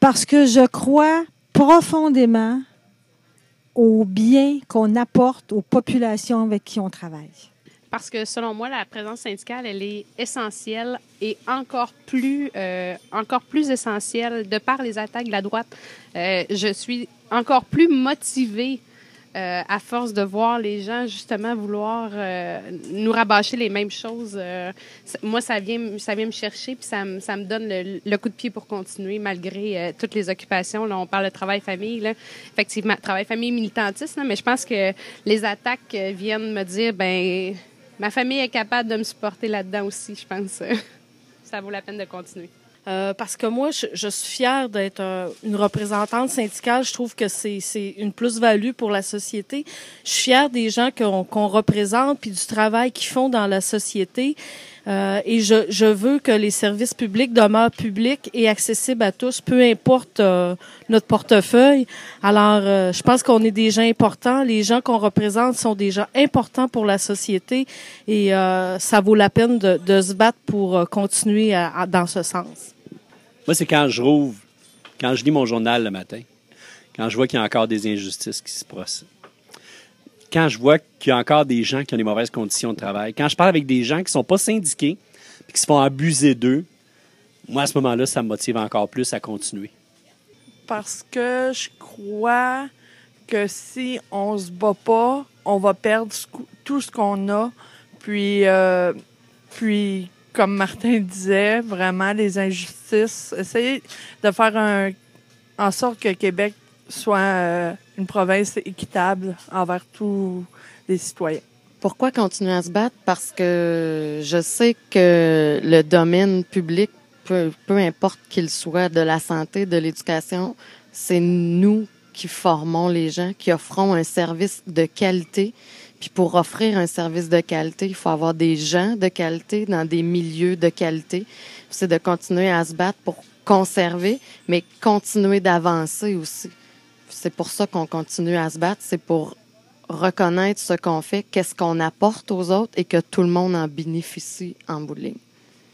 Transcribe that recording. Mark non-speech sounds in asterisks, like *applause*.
Parce que je crois profondément au bien qu'on apporte aux populations avec qui on travaille. Parce que selon moi, la présence syndicale, elle est essentielle et encore plus, euh, encore plus essentielle de par les attaques de la droite. Euh, je suis encore plus motivée euh, à force de voir les gens justement vouloir euh, nous rabâcher les mêmes choses, euh, moi ça vient, ça vient me chercher puis ça, me, ça me donne le, le, coup de pied pour continuer malgré euh, toutes les occupations. Là, on parle de travail famille, là. effectivement travail famille militantiste, là, mais je pense que les attaques viennent me dire ben ma famille est capable de me supporter là-dedans aussi. Je pense *laughs* ça vaut la peine de continuer. Euh, parce que moi, je, je suis fière d'être euh, une représentante syndicale. Je trouve que c'est une plus-value pour la société. Je suis fière des gens qu'on représente puis du travail qu'ils font dans la société. Euh, et je, veux que les services publics demeurent publics et accessibles à tous, peu importe euh, notre portefeuille. Alors, euh, je pense qu'on est des gens importants. Les gens qu'on représente sont des gens importants pour la société et ça vaut la peine de, se battre pour continuer dans ce sens. Moi, c'est quand je rouvre, quand je lis mon journal le matin, quand je vois qu'il y a encore des injustices qui se procèdent quand je vois qu'il y a encore des gens qui ont des mauvaises conditions de travail, quand je parle avec des gens qui ne sont pas syndiqués et qui se font abuser d'eux, moi, à ce moment-là, ça me motive encore plus à continuer. Parce que je crois que si on se bat pas, on va perdre tout ce qu'on a. Puis, euh, puis, comme Martin disait, vraiment les injustices, essayer de faire un, en sorte que Québec soit euh, une province équitable envers tous les citoyens. Pourquoi continuer à se battre? Parce que je sais que le domaine public, peu, peu importe qu'il soit, de la santé, de l'éducation, c'est nous qui formons les gens, qui offrons un service de qualité. Puis pour offrir un service de qualité, il faut avoir des gens de qualité dans des milieux de qualité. C'est de continuer à se battre pour conserver, mais continuer d'avancer aussi c'est pour ça qu'on continue à se battre, c'est pour reconnaître ce qu'on fait, qu'est-ce qu'on apporte aux autres et que tout le monde en bénéficie en bout de ligne.